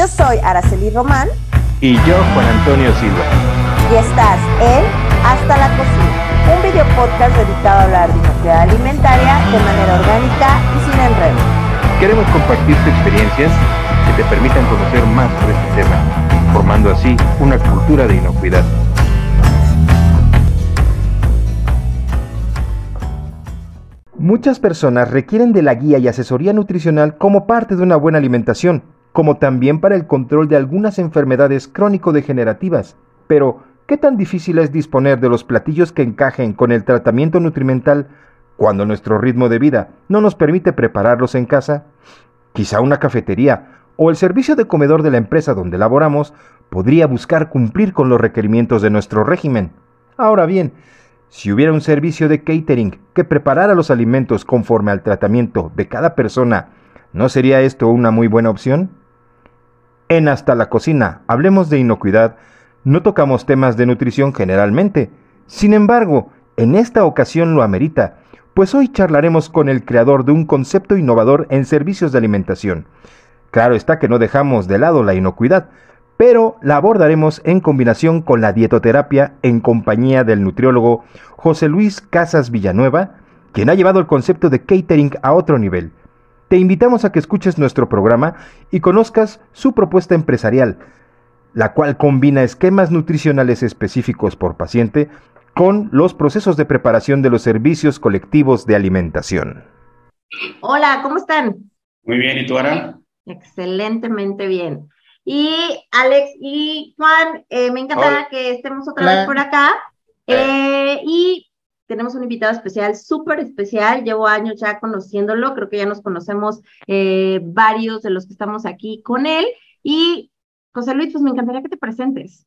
Yo soy Araceli Román. Y yo, Juan Antonio Silva. Y estás en Hasta la Cocina, un video podcast dedicado a hablar de inocuidad alimentaria de manera orgánica y sin enredo. Queremos compartirte experiencias que te permitan conocer más sobre este tema, formando así una cultura de inocuidad. Muchas personas requieren de la guía y asesoría nutricional como parte de una buena alimentación, como también para el control de algunas enfermedades crónico-degenerativas. Pero, ¿qué tan difícil es disponer de los platillos que encajen con el tratamiento nutrimental cuando nuestro ritmo de vida no nos permite prepararlos en casa? Quizá una cafetería o el servicio de comedor de la empresa donde laboramos podría buscar cumplir con los requerimientos de nuestro régimen. Ahora bien, si hubiera un servicio de catering que preparara los alimentos conforme al tratamiento de cada persona, ¿no sería esto una muy buena opción? En Hasta la Cocina, hablemos de inocuidad, no tocamos temas de nutrición generalmente. Sin embargo, en esta ocasión lo amerita, pues hoy charlaremos con el creador de un concepto innovador en servicios de alimentación. Claro está que no dejamos de lado la inocuidad, pero la abordaremos en combinación con la dietoterapia en compañía del nutriólogo José Luis Casas Villanueva, quien ha llevado el concepto de catering a otro nivel. Te invitamos a que escuches nuestro programa y conozcas su propuesta empresarial, la cual combina esquemas nutricionales específicos por paciente con los procesos de preparación de los servicios colectivos de alimentación. Hola, ¿cómo están? Muy bien, ¿y tú, Ara? Excelentemente bien. Y Alex y Juan, eh, me encantará que estemos otra vez por acá. Eh, y tenemos un invitado especial, súper especial. Llevo años ya conociéndolo, creo que ya nos conocemos eh, varios de los que estamos aquí con él. Y José Luis, pues me encantaría que te presentes.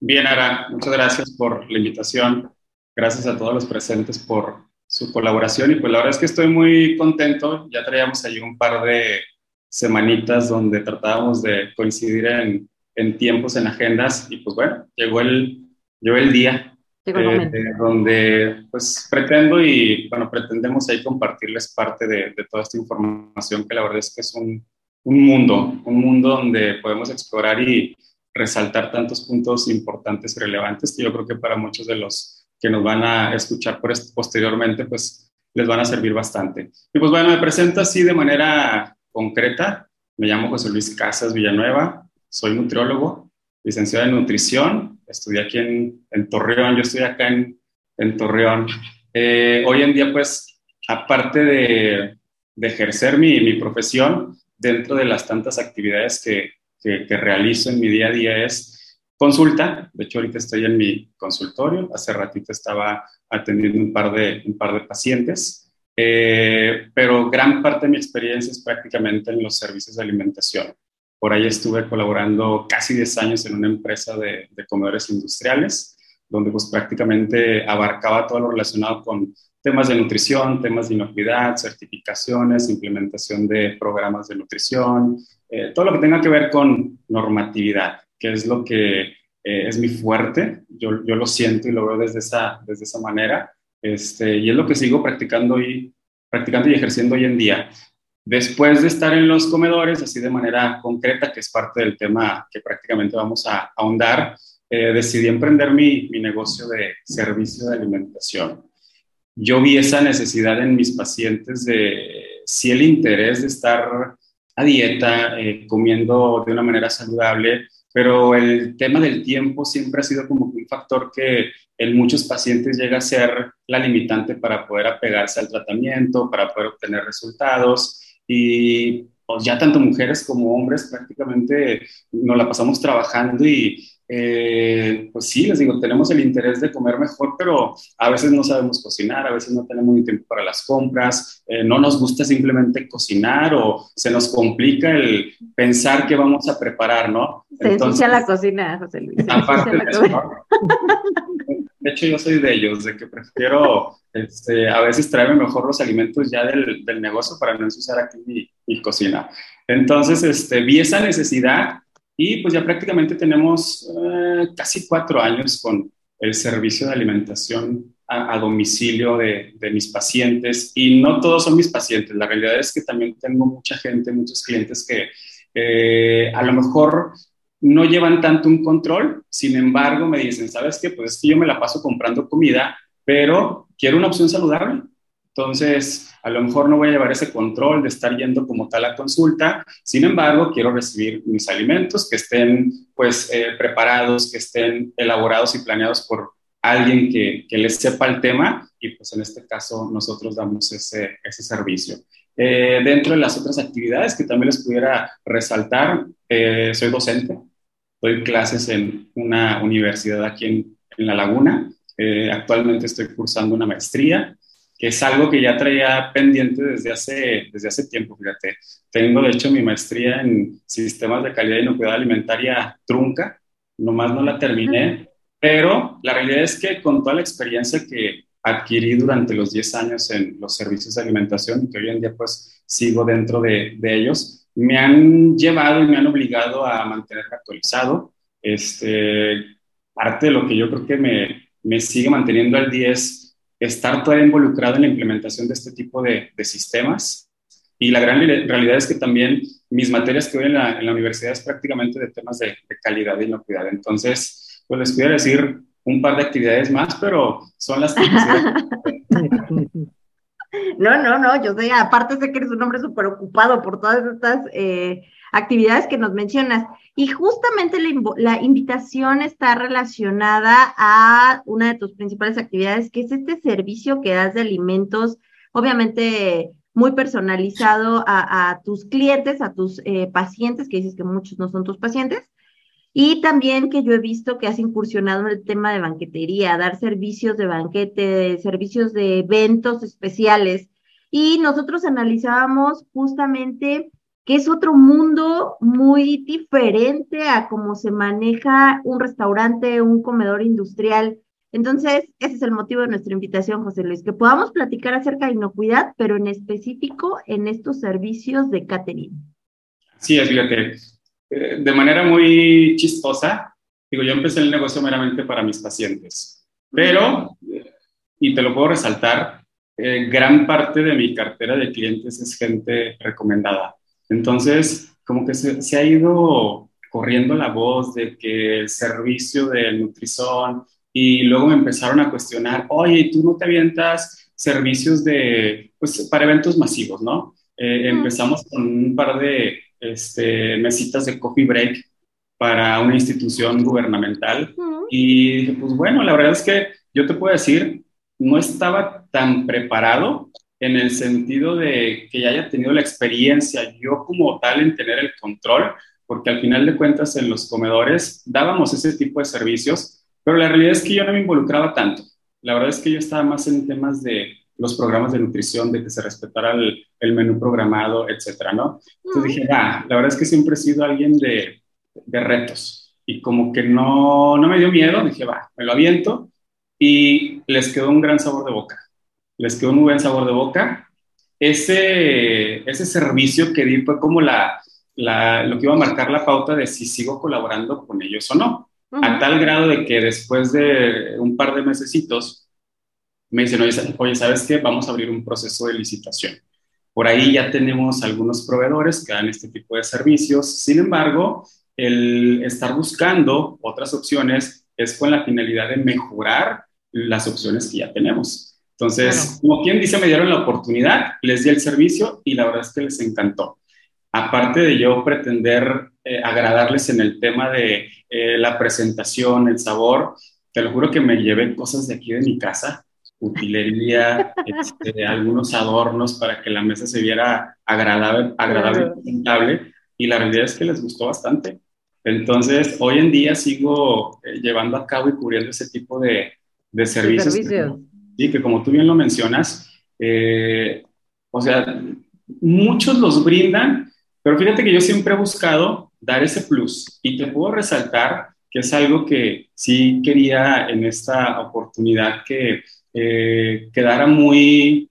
Bien, Ara, muchas gracias por la invitación. Gracias a todos los presentes por su colaboración. Y pues la verdad es que estoy muy contento. Ya traíamos ahí un par de semanitas donde tratábamos de coincidir en, en tiempos, en agendas, y pues bueno, llegó el, llegó el día eh, donde pues pretendo y bueno, pretendemos ahí compartirles parte de, de, toda esta información que la verdad es que es un, un mundo, un mundo donde podemos explorar y resaltar tantos puntos importantes y relevantes que yo creo que para muchos de los que nos van a escuchar por posteriormente, pues les van a servir bastante. Y pues bueno, me presento así de manera concreta. Me llamo José Luis Casas Villanueva, soy nutriólogo, licenciado en nutrición, estudié aquí en, Torreón, yo estoy acá en, en Torreón. Eh, hoy en día, pues, aparte de, ejercer mi, mi, profesión, dentro de las tantas actividades que, que, que, realizo en mi día a día es consulta. De hecho, ahorita estoy en mi consultorio. Hace ratito estaba atendiendo un par de, un par de pacientes. Eh, pero gran parte de mi experiencia es prácticamente en los servicios de alimentación. Por ahí estuve colaborando casi 10 años en una empresa de, de comedores industriales, donde pues prácticamente abarcaba todo lo relacionado con temas de nutrición, temas de inocuidad, certificaciones, implementación de programas de nutrición, eh, todo lo que tenga que ver con normatividad, que es lo que eh, es mi fuerte. Yo, yo, lo siento y lo veo desde esa, desde esa manera. Este, y es lo que sigo practicando y, practicando y ejerciendo hoy en día. Después de estar en los comedores, así de manera concreta, que es parte del tema que prácticamente vamos a ahondar, eh, decidí emprender mi, mi, negocio de servicio de alimentación. Yo vi esa necesidad en mis pacientes de, si el interés de estar a dieta, eh, comiendo de una manera saludable, pero el tema del tiempo siempre ha sido como un factor que en muchos pacientes llega a ser la limitante para poder apegarse al tratamiento, para poder obtener resultados y pues, ya tanto mujeres como hombres prácticamente nos la pasamos trabajando y eh, pues sí, les digo, tenemos el interés de comer mejor, pero a veces no sabemos cocinar, a veces no tenemos ni tiempo para las compras, eh, no nos gusta simplemente cocinar o se nos complica el pensar qué vamos a preparar, ¿no? Se Entonces, la cocina, José Luis. Aparte de eso, ¿no? De hecho, yo soy de ellos, de que prefiero este, a veces traerme mejor los alimentos ya del, del negocio para no ensuciar aquí mi, mi cocina. Entonces, este, vi esa necesidad y pues ya prácticamente tenemos eh, casi cuatro años con el servicio de alimentación a, a domicilio de, de, mis pacientes. Y no todos son mis pacientes. La realidad es que también tengo mucha gente, muchos clientes que eh, a lo mejor no llevan tanto un control, sin embargo me dicen, ¿sabes qué? Pues es que yo me la paso comprando comida, pero quiero una opción saludable. Entonces, a lo mejor no voy a llevar ese control de estar yendo como tal a consulta, sin embargo, quiero recibir mis alimentos que estén pues eh, preparados, que estén elaborados y planeados por alguien que, que, les sepa el tema y pues en este caso nosotros damos ese, ese servicio. Eh, dentro de las otras actividades que también les pudiera resaltar, eh, soy docente, doy clases en una universidad aquí en, en La Laguna, eh, actualmente estoy cursando una maestría, que es algo que ya traía pendiente desde hace, desde hace tiempo, fíjate. Tengo de hecho mi maestría en sistemas de calidad y inocuidad alimentaria trunca, nomás no la terminé, pero la realidad es que con toda la experiencia que adquirí durante los 10 años en los servicios de alimentación, que hoy en día pues sigo dentro de, de ellos, me han llevado y me han obligado a mantenerme actualizado. Este, parte de lo que yo creo que me, me sigue manteniendo al día es estar todavía involucrado en la implementación de este tipo de, de sistemas. Y la gran realidad es que también mis materias que doy en la, en la universidad es prácticamente de temas de, de calidad y inocuidad. Entonces, pues les pudiera decir un par de actividades más, pero son las que... No, no, no, yo sé, aparte sé que eres un hombre súper ocupado por todas estas eh, actividades que nos mencionas. Y justamente la, invitación está relacionada a una de tus principales actividades, que es este servicio que das de alimentos, obviamente muy personalizado a, a tus clientes, a tus eh, pacientes, que dices que muchos no son tus pacientes, y también que yo he visto que has incursionado en el tema de banquetería, dar servicios de banquete, servicios de eventos especiales. Y nosotros analizábamos justamente que es otro mundo muy diferente a cómo se maneja un restaurante, un comedor industrial. Entonces, ese es el motivo de nuestra invitación, José Luis, que podamos platicar acerca de inocuidad, pero en específico en estos servicios de catering. Sí, fíjate, eh, de manera muy chistosa, digo, yo empecé el negocio meramente para mis pacientes, pero, y te lo puedo resaltar, eh, gran parte de mi cartera de clientes es gente recomendada. Entonces, como que se, se ha ido corriendo la voz de que el servicio de Nutrizón y luego me empezaron a cuestionar, oye, ¿tú no te avientas servicios de, pues, para eventos masivos, ¿no? Eh, empezamos con un par de este, mesitas de coffee break para una institución gubernamental. Y dije, pues bueno, la verdad es que yo te puedo decir, no estaba tan preparado en el sentido de que ya haya tenido la experiencia yo como tal en tener el control, porque al final de cuentas en los comedores dábamos ese tipo de servicios, pero la realidad es que yo no me involucraba tanto. La verdad es que yo estaba más en temas de los programas de nutrición, de que se respetara el, el menú programado, etcétera, ¿no? Entonces dije, ah, la verdad es que siempre he sido alguien de, de retos y como que no, no me dio miedo, dije, va, me lo aviento y les quedó un gran sabor de boca. Les quedó un muy buen sabor de boca. Ese, ese servicio que di fue como la, la, lo que iba a marcar la pauta de si sigo colaborando con ellos o no. A tal grado de que después de un par de mesecitos, me dicen, oye, ¿sabes qué? Vamos a abrir un proceso de licitación. Por ahí ya tenemos algunos proveedores que dan este tipo de servicios. Sin embargo, el estar buscando otras opciones es con la finalidad de mejorar las opciones que ya tenemos. Entonces, como quien dice, me dieron la oportunidad, les di el servicio y la verdad es que les encantó. Aparte de yo pretender eh, agradarles en el tema de eh, la presentación, el sabor, te lo juro que me llevé cosas de aquí de mi casa utilería, este, algunos adornos para que la mesa se viera agradable, agradable y presentable. Y la realidad es que les gustó bastante. Entonces, hoy en día sigo eh, llevando a cabo y cubriendo ese tipo de, de servicios. Sí, que como tú bien lo mencionas, eh, o sea, muchos los brindan, pero fíjate que yo siempre he buscado dar ese plus y te puedo resaltar que es algo que sí quería en esta oportunidad que eh, quedara muy,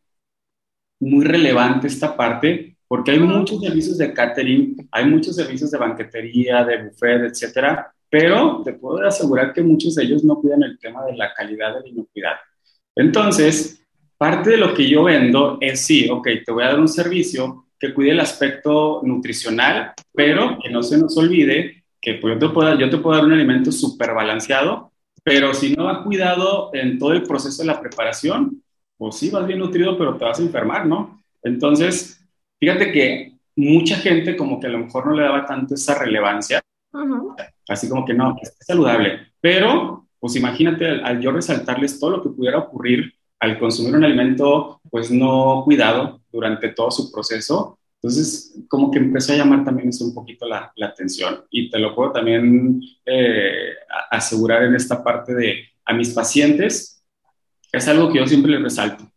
muy relevante esta parte, porque hay muchos servicios de catering, hay muchos servicios de banquetería, de buffet, etcétera, pero te puedo asegurar que muchos de ellos no cuidan el tema de la calidad de la inocuidad. Entonces, parte de lo que yo vendo es sí, ok, te voy a dar un servicio que cuide el aspecto nutricional, pero que no se nos olvide que pues, yo, te puedo, yo te puedo dar un alimento súper balanceado, pero si no ha cuidado en todo el proceso de la preparación, pues sí, vas bien nutrido, pero te vas a enfermar, ¿no? Entonces, fíjate que mucha gente como que a lo mejor no le daba tanto esa relevancia, así como que no, es saludable, pero pues imagínate al, yo resaltarles todo lo que pudiera ocurrir al consumir un alimento pues no cuidado durante todo su proceso, entonces como que empezó a llamar también un poquito la, atención y te lo puedo también eh, asegurar en esta parte de a mis pacientes, es algo que yo siempre les resalto.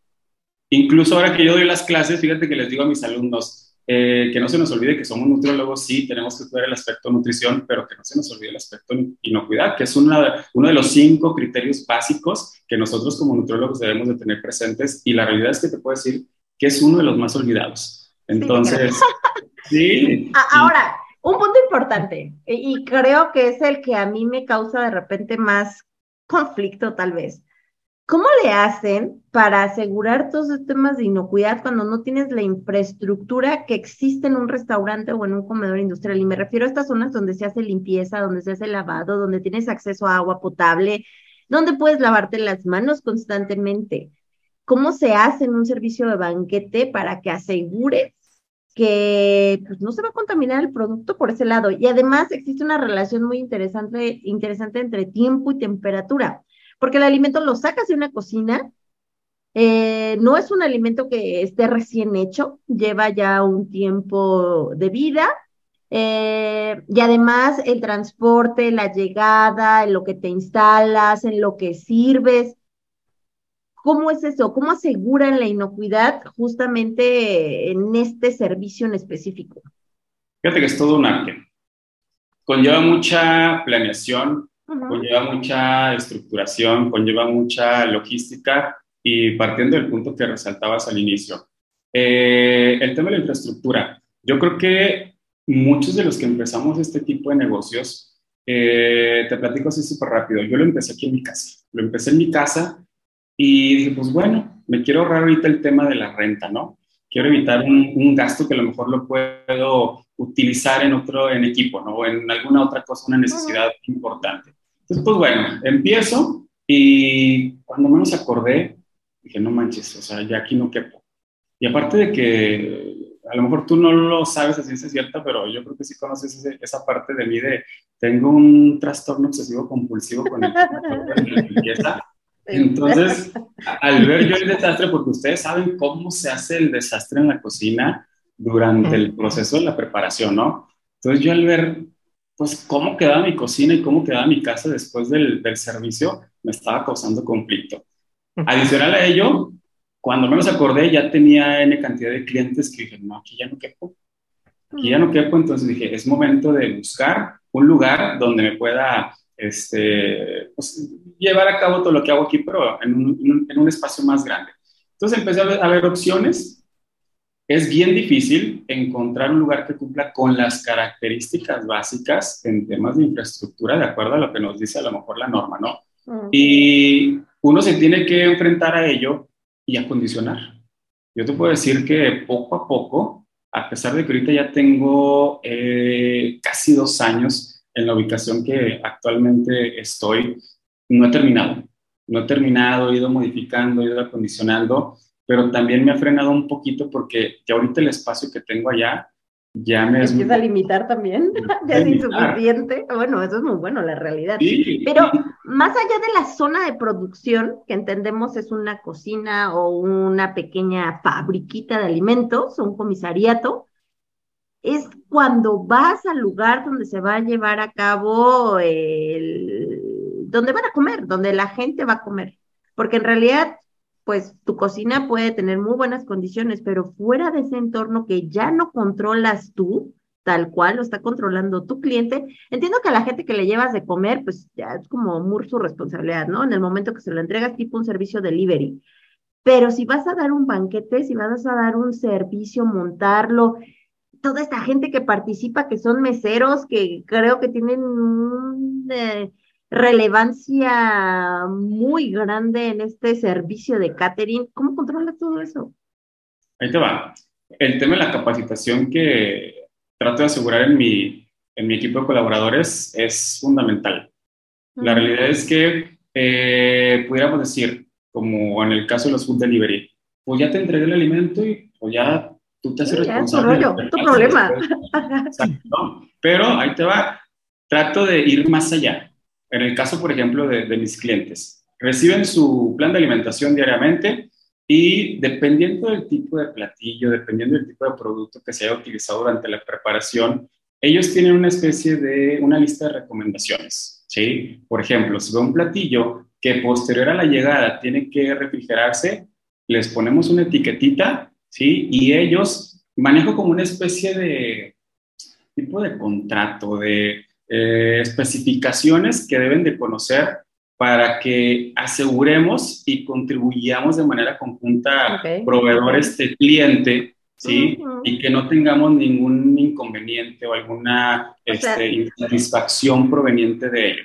Incluso ahora que yo doy las clases, fíjate que les digo a mis alumnos, eh, que no se nos olvide que somos nutriólogos, sí, tenemos que cuidar el aspecto nutrición, pero que no se nos olvide el aspecto inocuidad, que es uno de los cinco criterios básicos que nosotros como nutriólogos debemos de tener presentes y la realidad es que te puedo decir que es uno de los más olvidados. Entonces, sí. Ahora, un punto importante y creo que es el que a mí me causa de repente más conflicto tal vez. ¿Cómo le hacen para asegurar todos estos temas de inocuidad cuando no tienes la infraestructura que existe en un restaurante o en un comedor industrial? Y me refiero a estas zonas donde se hace limpieza, donde se hace lavado, donde tienes acceso a agua potable, donde puedes lavarte las manos constantemente. ¿Cómo se hace en un servicio de banquete para que asegures que pues, no se va a contaminar el producto por ese lado? Y además existe una relación muy interesante, interesante entre tiempo y temperatura porque el alimento lo sacas de una cocina, eh, no es un alimento que esté recién hecho, lleva ya un tiempo de vida. Eh, y además el transporte, la llegada, en lo que te instalas, en lo que sirves. ¿Cómo es eso? ¿Cómo aseguran la inocuidad justamente en este servicio en específico? Fíjate que es todo un arte. Conlleva mucha planeación, conlleva mucha estructuración, conlleva mucha logística y partiendo del punto que resaltabas al inicio. Eh, el tema de la infraestructura. Yo creo que muchos de los que empezamos este tipo de negocios, eh, te platico así súper rápido, yo lo empecé aquí en mi casa, lo empecé en mi casa y dije, pues bueno, me quiero ahorrar ahorita el tema de la renta, ¿no? Quiero evitar un, un gasto que a lo mejor lo puedo utilizar en otro, en equipo, ¿no? O en alguna otra cosa, una necesidad importante. Entonces, pues bueno, empiezo y cuando menos acordé, dije, no manches, o sea, ya aquí no quepo. Y aparte de que a lo mejor tú no lo sabes a ciencia cierta, pero yo creo que sí conoces esa parte de mí de tengo un trastorno obsesivo compulsivo con el la limpieza. Entonces, al ver yo el desastre, porque ustedes saben cómo se hace el desastre en la cocina durante el proceso de la preparación, ¿no? Entonces yo al ver pues cómo quedaba mi cocina y cómo quedaba mi casa después del, del servicio me estaba causando conflicto. Adicional a ello, cuando menos acordé, ya tenía N cantidad de clientes que dije, no, aquí ya no quepo. Aquí ya no quepo, entonces dije, es momento de buscar un lugar donde me pueda este, pues, llevar a cabo todo lo que hago aquí, pero en un, en un espacio más grande. Entonces empecé a ver opciones es bien difícil encontrar un lugar que cumpla con las características básicas en temas de infraestructura, de acuerdo a lo que nos dice a lo mejor la norma, ¿no? Y uno se tiene que enfrentar a ello y acondicionar. Yo te puedo decir que poco a poco, a pesar de que ahorita ya tengo eh, casi dos años en la ubicación que actualmente estoy, no he terminado. No he terminado, he ido modificando, he ido acondicionando pero también me ha frenado un poquito porque ya ahorita el espacio que tengo allá ya me es... Empieza a limitar también, ya es insuficiente. Bueno, eso es muy bueno, la realidad. Pero más allá de la zona de producción, que entendemos es una cocina o una pequeña fabriquita de alimentos, un comisariato, es cuando vas al lugar donde se va a llevar a cabo el... donde van a comer, donde la gente va a comer. Porque en realidad pues tu cocina puede tener muy buenas condiciones, pero fuera de ese entorno que ya no controlas tú, tal cual lo está controlando tu cliente, entiendo que a la gente que le llevas de comer, pues ya es como muy su responsabilidad, ¿no? En el momento que se lo entregas, tipo un servicio delivery. Pero si vas a dar un banquete, si vas a dar un servicio, montarlo, toda esta gente que participa, que son meseros, que creo que tienen un... Eh, relevancia muy grande en este servicio de catering. ¿Cómo controlas todo eso? Ahí te va. el tema de la capacitación que trato de asegurar en mi, en mi equipo de colaboradores es fundamental. La realidad es que eh, pudiéramos decir, como en el caso de los food delivery, pues ya te entregué el alimento y pues ya tú te haces responsable. Es tu, problema. Pero ahí te va. Trato de ir más allá. En el caso, por ejemplo, de, de mis clientes, reciben su plan de alimentación diariamente y dependiendo del tipo de platillo, dependiendo del tipo de producto que se haya utilizado durante la preparación, ellos tienen una especie de una lista de recomendaciones. ¿sí? Por ejemplo, si ve un platillo que posterior a la llegada tiene que refrigerarse, les ponemos una etiquetita, ¿sí? Y ellos manejo como una especie de tipo de contrato, de eh, especificaciones que deben de conocer para que aseguremos y contribuyamos de manera conjunta proveedor este cliente, ¿sí? Y que no tengamos ningún inconveniente o alguna este, insatisfacción proveniente de ello.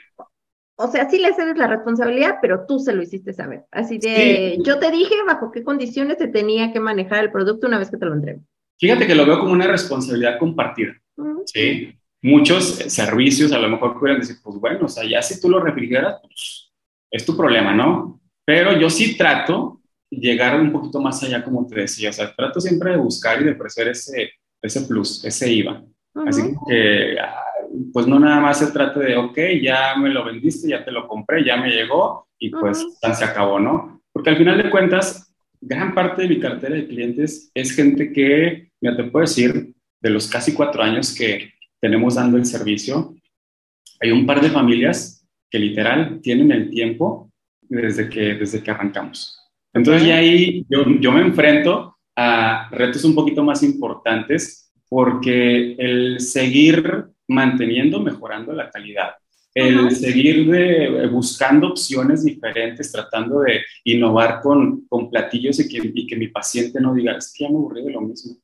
O sea, sí le cedes la responsabilidad, pero tú se lo hiciste saber. Así de, yo te dije bajo qué condiciones se tenía que manejar el producto una vez que te lo entrego. Fíjate que lo veo como una responsabilidad compartida, ¿sí? Muchos servicios a lo mejor pueden decir, pues bueno, o sea, ya si tú lo refrigeras, pues es tu problema, ¿no? Pero yo sí trato llegar un poquito más allá, como te decía, o sea, trato siempre de buscar y de ofrecer ese, ese plus, ese IVA. Así que pues no nada más se trata de, ok, ya me lo vendiste, ya te lo compré, ya me llegó y pues se acabó, ¿no? Porque al final de cuentas, gran parte de mi cartera de clientes es gente que, ya te puedo decir, de los casi cuatro años que tenemos dando el servicio, hay un par de familias que literal tienen el tiempo desde que, desde que arrancamos. Entonces ya ahí yo, yo me enfrento a retos un poquito más importantes porque el seguir manteniendo, mejorando la calidad. El seguir de, buscando opciones diferentes, tratando de innovar con, con platillos y que, y que mi paciente no diga, es que ya me aburrí de lo mismo,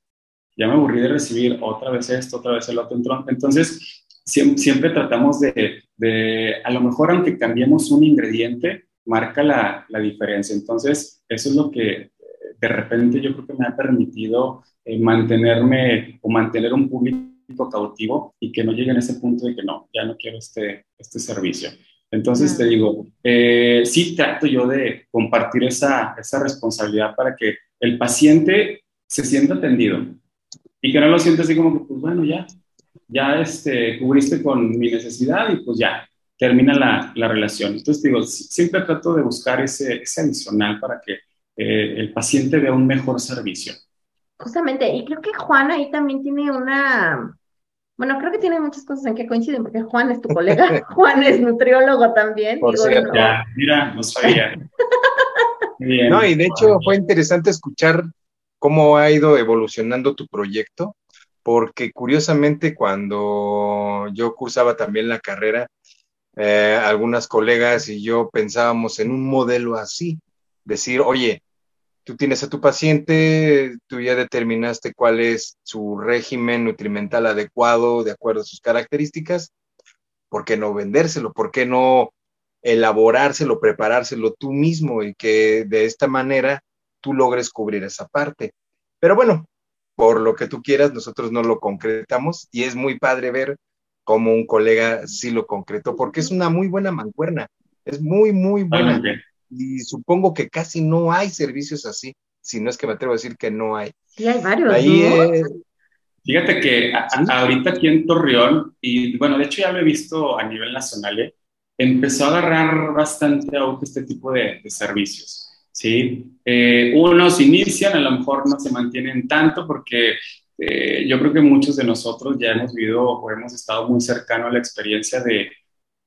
ya me aburrí de recibir otra vez esto, otra vez el otro. Entonces, siempre, siempre tratamos de, de, a lo mejor aunque cambiemos un ingrediente, marca la, la, diferencia. Entonces, eso es lo que de repente yo creo que me ha permitido eh, mantenerme o mantener un público cautivo y que no llegue a ese punto de que no, ya no quiero este, este servicio. Entonces te digo, eh, sí trato yo de compartir esa, esa responsabilidad para que el paciente se sienta atendido y que no lo sienta así como que, pues bueno, ya, ya este, cubriste con mi necesidad y pues ya, termina la, la relación. Entonces digo, siempre trato de buscar ese, ese adicional para que eh, el paciente vea un mejor servicio. Justamente, y creo que Juan ahí también tiene una, bueno, creo que tiene muchas cosas en que coinciden, porque Juan es tu colega, Juan es nutriólogo también. Por cierto, ya, mira, no sabía. Bien. No, y de hecho fue interesante escuchar cómo ha ido evolucionando tu proyecto, porque curiosamente cuando yo cursaba también la carrera, eh, algunas colegas y yo pensábamos en un modelo así, decir, oye, tú tienes a tu paciente, tú ya determinaste cuál es su régimen nutrimental adecuado de acuerdo a sus características, ¿por qué no vendérselo? ¿Por qué no elaborárselo, preparárselo tú mismo y que de esta manera tú logres cubrir esa parte? Pero bueno, por lo que tú quieras, nosotros no lo concretamos y es muy padre ver cómo un colega sí lo concretó, porque es una muy buena mancuerna, es muy, muy buena y supongo que casi no hay servicios así, si no es que me atrevo a decir que no hay. Sí, hay varios. Ahí Fíjate que ahorita aquí en Torreón, y bueno, de hecho ya lo he visto a nivel nacional, ¿eh? empezó a agarrar bastante auge este tipo de, servicios. ¿sí? Eh, unos inician, a lo mejor no se mantienen tanto porque eh, yo creo que muchos de nosotros ya hemos vivido o hemos estado muy cercano a la experiencia de,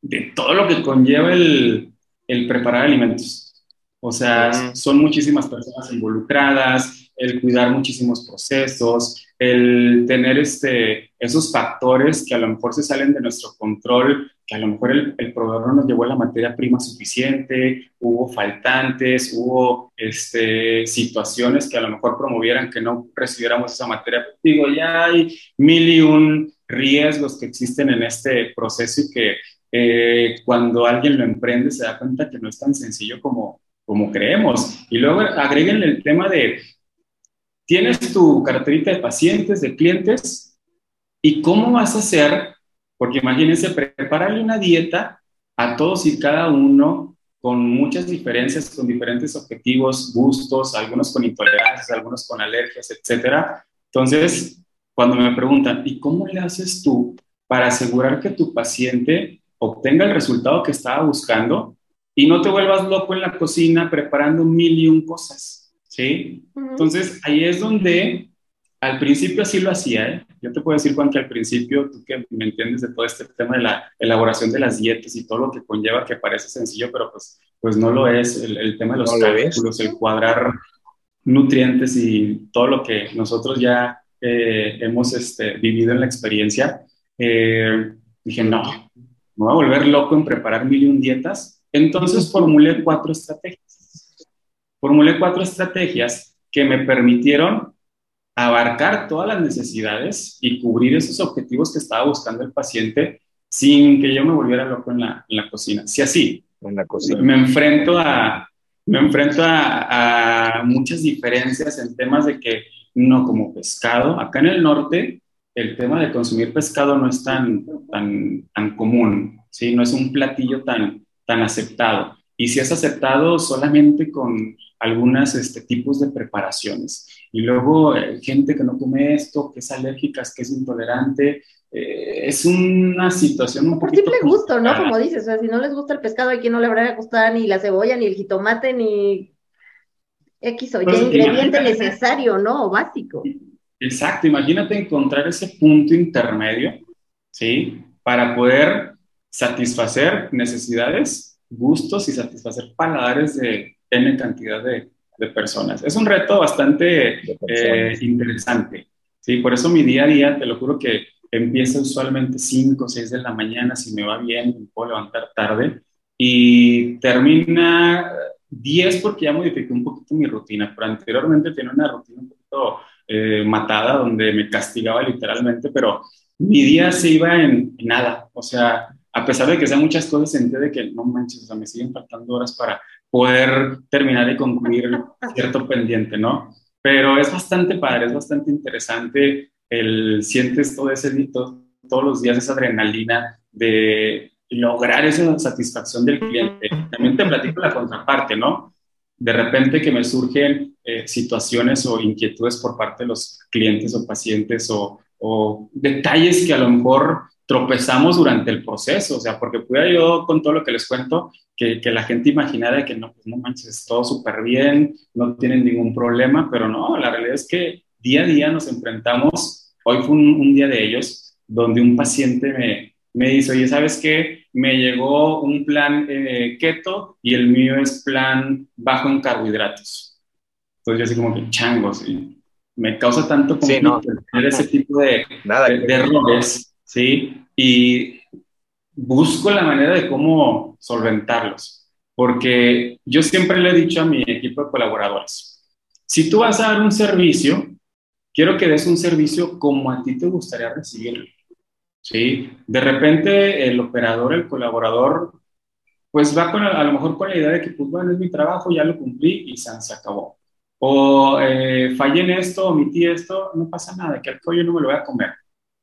de todo lo que conlleva el, el preparar alimentos. O sea, son muchísimas personas involucradas, el cuidar muchísimos procesos, el tener este, esos factores que a lo mejor se salen de nuestro control, que a lo mejor el, el proveedor no nos llevó la materia prima suficiente, hubo faltantes, hubo este, situaciones que a lo mejor promovieran que no recibiéramos esa materia. Digo, ya hay mil y un riesgos que existen en este proceso y que eh, cuando alguien lo emprende se da cuenta que no es tan sencillo como, como creemos. Y luego agreguen el tema de, tienes tu carterita de pacientes, de clientes, y cómo vas a hacer, porque imagínense, prepararle una dieta a todos y cada uno con muchas diferencias, con diferentes objetivos, gustos, algunos con intolerancias, algunos con alergias, etcétera. Entonces, cuando me preguntan, ¿y cómo le haces tú para asegurar que tu paciente obtenga el resultado que estaba buscando y no te vuelvas loco en la cocina preparando mil y un cosas? ¿Sí? Entonces, ahí es donde al principio así lo hacía, ¿eh? Yo te puedo decir, Juan, que al principio, tú que me entiendes de todo este tema de la elaboración de las dietas y todo lo que conlleva, que parece sencillo, pero pues, pues no lo es, el, tema de los cálculos, el cuadrar nutrientes y todo lo que nosotros ya eh, hemos este, vivido en la experiencia, eh, dije, no, me voy a volver loco en preparar mil y un dietas. Entonces formulé cuatro estrategias. Formulé cuatro estrategias que me permitieron abarcar todas las necesidades y cubrir esos objetivos que estaba buscando el paciente sin que yo me volviera loco en la, en la cocina. Si así, en la cocina. me enfrento a, me enfrento a, a, muchas diferencias en temas de que no como pescado. Acá en el norte, el tema de consumir pescado no es tan, tan, tan común, ¿sí? No es un platillo tan, tan aceptado. Y si es aceptado solamente con algunos este, tipos de preparaciones. Y luego eh, gente que no come esto, que es alérgica, que es intolerante, eh, es una situación un Por simple gusto, ¿no? Como dices, o sea, si no les gusta el pescado, a quien no le habrá gustado ni la cebolla, ni el jitomate, ni X o Y pues, ingrediente necesario, ¿no? O básico. Exacto, imagínate encontrar ese punto intermedio, ¿sí? Para poder satisfacer necesidades, gustos y satisfacer paladares de N cantidad de, de personas. Es un reto bastante eh, interesante. Sí, por eso mi día a día, te lo juro que empieza usualmente 5 o 6 de la mañana, si me va bien, me puedo levantar tarde, y termina 10 porque ya modifiqué un poquito mi rutina, pero anteriormente tenía una rutina un poquito eh, matada, donde me castigaba literalmente, pero mi día se iba en, en nada, o sea, a pesar de que sean muchas cosas, sentí de que no manches, o sea, me siguen faltando horas para poder terminar y concluir cierto pendiente, ¿no? Pero es bastante padre, es bastante interesante, el, sientes todo ese, todo, todos los días esa adrenalina de lograr esa satisfacción del cliente. También te platico la contraparte, ¿no? De repente que me surgen eh, situaciones o inquietudes por parte de los clientes o pacientes o, detalles que a lo mejor tropezamos durante el proceso, o sea, porque pudiera yo con todo lo que les cuento, que, que la gente imaginara que no, pues no manches, todo súper bien, no tienen ningún problema, pero no, la realidad es que día a día nos enfrentamos, hoy fue un, día de ellos, donde un paciente me, me dice, oye, ¿sabes qué? Me llegó un plan eh, keto y el mío es plan bajo en carbohidratos. Entonces yo así como que changos, y me causa tanto sí, no. ese tipo de, Nada, de, de errores ¿sí? Y busco la manera de cómo solventarlos, porque yo siempre le he dicho a mi equipo de colaboradores, si tú vas a dar un servicio, quiero que des un servicio como a ti te gustaría recibirlo, ¿sí? De repente el operador, el colaborador, pues va con, a lo mejor con la idea de que, pues bueno, es mi trabajo, ya lo cumplí y se, acabó. O eh, en esto, omití esto, no pasa nada, que al pollo no me lo voy a comer.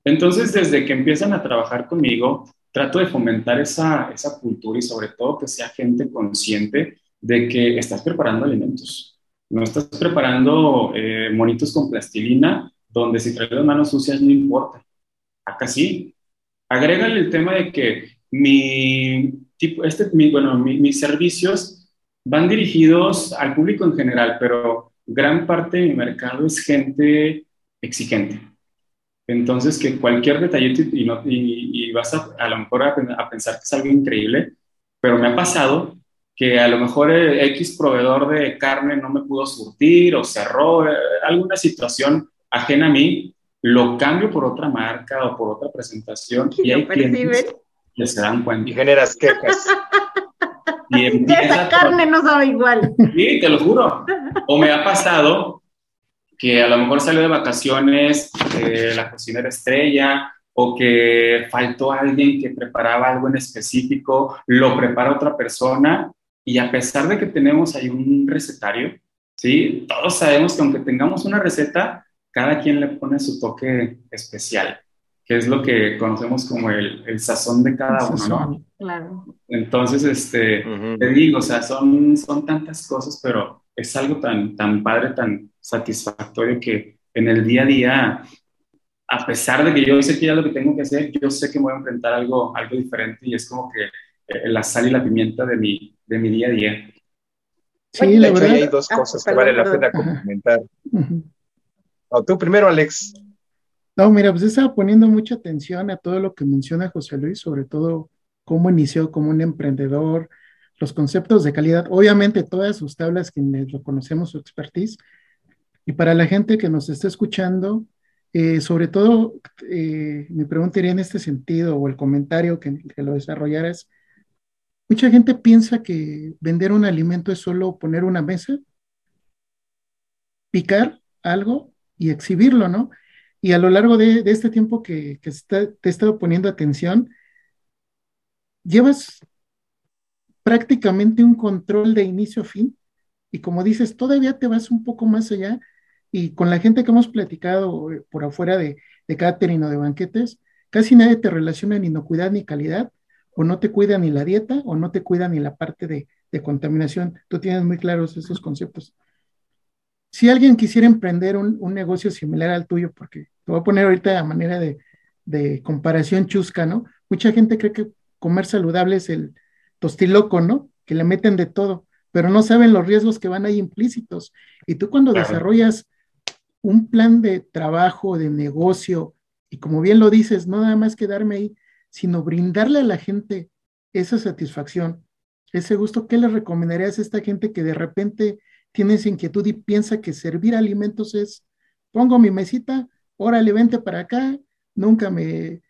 Entonces, desde que empiezan a trabajar conmigo, trato de fomentar esa, esa cultura y sobre todo que sea gente consciente de que estás preparando alimentos. No estás preparando eh, monitos con plastilina donde si traes las manos sucias no importa. Acá sí. Agrégale el tema de que mi tipo, este, bueno, mis servicios van dirigidos al público en general, pero gran parte de mi mercado es gente exigente entonces, que cualquier detallito y, no, vas a, a, lo mejor a, pensar que es algo increíble, pero me ha pasado que a lo mejor eh, X proveedor de carne no me pudo surtir o cerró, eh, alguna situación ajena a mí, lo cambio por otra marca o por otra presentación y, hay clientes que se dan cuenta. Y generas quejas. y esa carne no sabe igual. Sí, te lo juro. O me ha pasado que a lo mejor salió de vacaciones eh, la cocinera estrella o que faltó alguien que preparaba algo en específico, lo prepara otra persona y a pesar de que tenemos ahí un recetario, ¿sí? Todos sabemos que aunque tengamos una receta, cada quien le pone su toque especial, que es lo que conocemos como el, el sazón de cada uno, ¿no? Claro. Entonces, este, te digo, o sea, son, son tantas cosas, pero es algo tan, tan padre, tan satisfactorio que en el día a día, a pesar de que yo sé que ya lo que tengo que hacer, yo sé que me voy a enfrentar algo, algo diferente y es como que eh, la sal y la pimienta de mi, de mi día a día. Sí, la verdad. Hay dos ah, cosas que vale la pena comentar. Tú primero, Alex. No, mira, pues estaba poniendo mucha atención a todo lo que menciona José Luis, sobre todo cómo inició como un emprendedor, los conceptos de calidad, obviamente todas sus tablas, quienes lo conocemos, su expertise, y para la gente que nos está escuchando, eh, sobre todo, eh, mi pregunta iría en este sentido, o el comentario que, que lo desarrollaras, mucha gente piensa que vender un alimento es solo poner una mesa, picar algo y exhibirlo, ¿no? Y a lo largo de, este tiempo que, te he estado poniendo atención, llevas prácticamente un control de inicio a fin. Y como dices, todavía te vas un poco más allá. Y con la gente que hemos platicado eh, por afuera de, de catering o de banquetes, casi nadie te relaciona ni inocuidad ni calidad, o no te cuida ni la dieta, o no te cuida ni la parte de, de contaminación. Tú tienes muy claros esos conceptos si alguien quisiera emprender un, negocio similar al tuyo, porque te voy a poner ahorita a manera de, comparación chusca, ¿no? Mucha gente cree que comer saludable es el tostiloco, ¿no? Que le meten de todo, pero no saben los riesgos que van ahí implícitos. Y tú cuando desarrollas un plan de trabajo, de negocio, y como bien lo dices, no nada más quedarme ahí, sino brindarle a la gente esa satisfacción, ese gusto, ¿qué le recomendarías a esta gente que de repente tienes inquietud y piensa que servir alimentos es, pongo mi mesita, órale, vente para acá, nunca me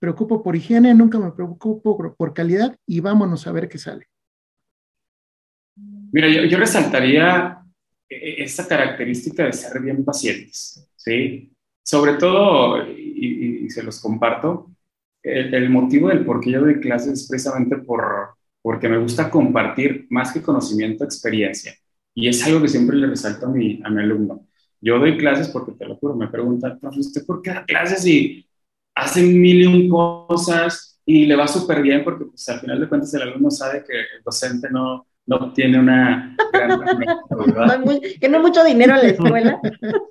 preocupo por higiene, nunca me preocupo por, calidad y vámonos a ver qué sale. Mira, yo, resaltaría e, e, esta característica de ser bien pacientes, ¿sí? Sobre todo, y, se los comparto, el, motivo del por qué yo doy clases es precisamente por, porque me gusta compartir más que conocimiento, experiencia. Y es algo que siempre le resalto a mi, a mi alumno. Yo doy clases porque, te lo juro, me preguntan, ¿usted por qué da clases y hace mil y un cosas y le va súper bien? Porque pues, al final de cuentas el alumno sabe que el docente no, no tiene una gran... que no mucho dinero en la escuela.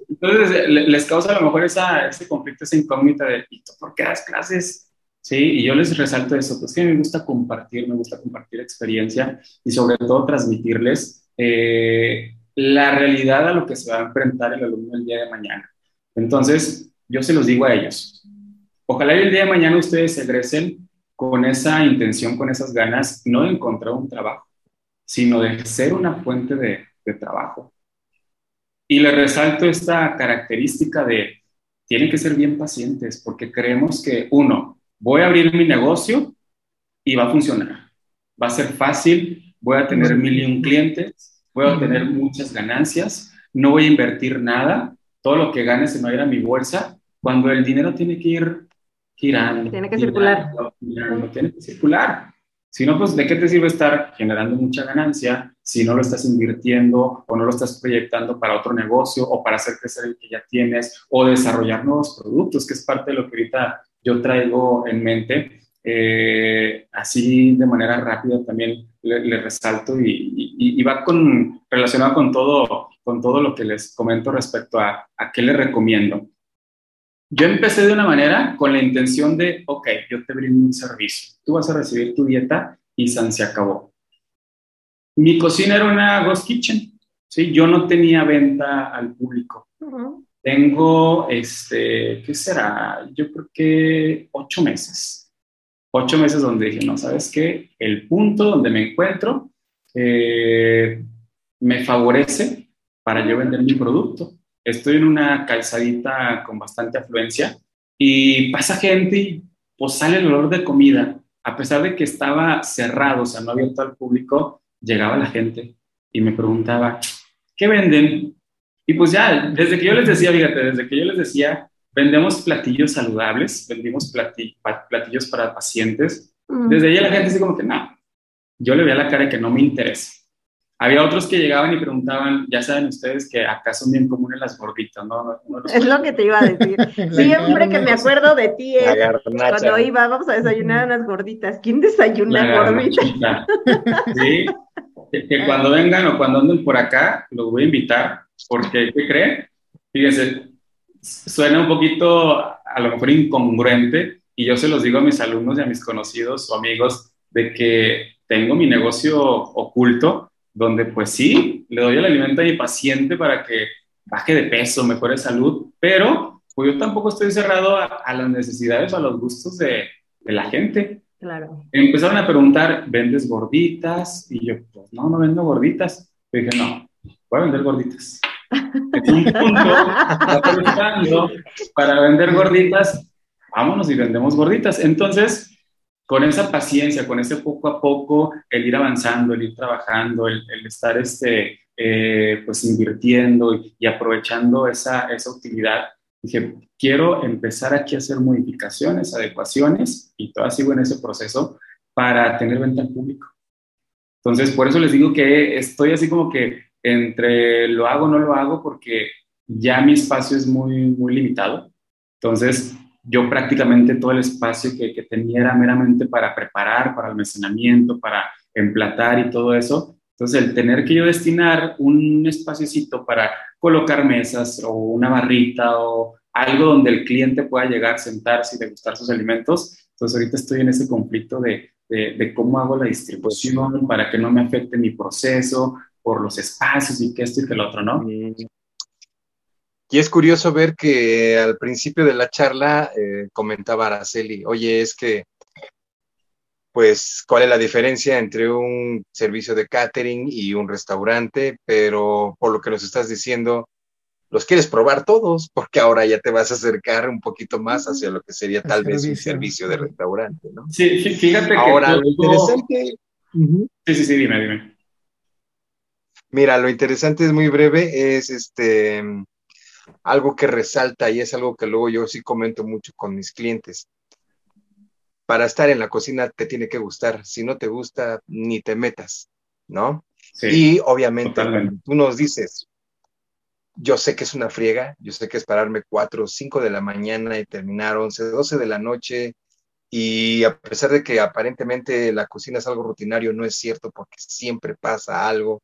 Entonces les causa a lo mejor esa, ese conflicto, esa incógnita de, ¿y tú por qué das clases? Sí, y yo les resalto eso, pues que me gusta compartir, me gusta compartir experiencia y sobre todo transmitirles eh, la realidad a lo que se va a enfrentar el alumno el día de mañana. Entonces, yo se los digo a ellos. Ojalá el día de mañana ustedes egresen con esa intención, con esas ganas, no de encontrar un trabajo, sino de ser una fuente de, de trabajo. Y le resalto esta característica de, tienen que ser bien pacientes, porque creemos que, uno, voy a abrir mi negocio y va a funcionar. Va a ser fácil, voy a tener mil y un clientes, voy a tener muchas ganancias, no voy a invertir nada, todo lo que gane se me va a ir a mi bolsa, cuando el dinero tiene que ir girando. Tiene que circular. tiene que circular. Si no, pues, ¿de qué te sirve estar generando mucha ganancia si no lo estás invirtiendo o no lo estás proyectando para otro negocio o para hacer crecer el que ya tienes o desarrollar nuevos productos, que es parte de lo que ahorita yo traigo en mente? Eh, así de manera rápida también le, resalto y, va con, relacionado con todo, con todo lo que les comento respecto a, a qué le recomiendo. Yo empecé de una manera con la intención de, ok, yo te brindo un servicio, tú vas a recibir tu dieta y San se acabó. Mi cocina era una ghost kitchen, ¿sí? Yo no tenía venta al público. Tengo, este, ¿qué será? Yo creo que ocho meses ocho meses donde dije, no, ¿sabes qué? El punto donde me encuentro eh, me favorece para yo vender mi producto. Estoy en una calzadita con bastante afluencia y pasa gente y pues sale el olor de comida. A pesar de que estaba cerrado, o sea, no abierto al público, llegaba la gente y me preguntaba, ¿qué venden? Y pues ya, desde que yo les decía, fíjate, desde que yo les decía, vendemos platillos saludables, vendimos platillos para pacientes. Desde ahí la gente dice como que no, yo le a la cara que no me interesa. Había otros que llegaban y preguntaban, ya saben ustedes que acá son bien comunes las gorditas, ¿no? es lo que te iba a decir. Siempre que me acuerdo de ti es cuando iba, vamos a desayunar unas gorditas. ¿Quién desayuna gorditas? Sí, que, cuando vengan o cuando anden por acá, los voy a invitar, porque, ¿qué creen? Fíjense, suena un poquito a lo mejor incongruente, y yo se los digo a mis alumnos y a mis conocidos o amigos de que tengo mi negocio oculto, donde pues sí, le doy el alimento a mi paciente para que baje de peso, mejore salud, pero pues yo tampoco estoy cerrado a, las necesidades o a los gustos de, de, la gente. Claro. Empezaron a preguntar, ¿vendes gorditas? Y yo, pues no, no vendo gorditas. Y dije, no, voy a vender gorditas. Un punto, para vender gorditas, vámonos y vendemos gorditas. Entonces, con esa paciencia, con ese poco a poco, el ir avanzando, el ir trabajando, el, estar este, eh, pues invirtiendo y, aprovechando esa, esa utilidad, dije, quiero empezar aquí a hacer modificaciones, adecuaciones y todo sigo en ese proceso para tener venta al público. Entonces, por eso les digo que estoy así como que entre lo hago o no lo hago porque ya mi espacio es muy, muy limitado. Entonces, yo prácticamente todo el espacio que, tenía era meramente para preparar, para almacenamiento, para emplatar y todo eso. Entonces, el tener que yo destinar un espaciocito para colocar mesas o una barrita o algo donde el cliente pueda llegar, sentarse y degustar sus alimentos. Entonces, ahorita estoy en ese conflicto de, de cómo hago la distribución para que no me afecte mi proceso por los espacios y que esto y que lo otro, ¿no? Mm. Y es curioso ver que al principio de la charla eh, comentaba Araceli, oye, es que, pues, ¿cuál es la diferencia entre un servicio de catering y un restaurante? Pero por lo que nos estás diciendo, los quieres probar todos, porque ahora ya te vas a acercar un poquito más hacia lo que sería tal vez un servicio de restaurante, ¿no? Sí, fíjate que... Ahora, lo interesante... Sí, sí, sí, dime, dime. Mira, lo interesante es muy breve, es este algo que resalta y es algo que luego yo sí comento mucho con mis clientes. Para estar en la cocina te tiene que gustar, si no te gusta, ni te metas, ¿no? y obviamente tú nos dices, yo sé que es una friega, yo sé que es pararme 4 o 5 de la mañana y terminar 11, 12 de la noche, y a pesar de que aparentemente la cocina es algo rutinario, no es cierto porque siempre pasa algo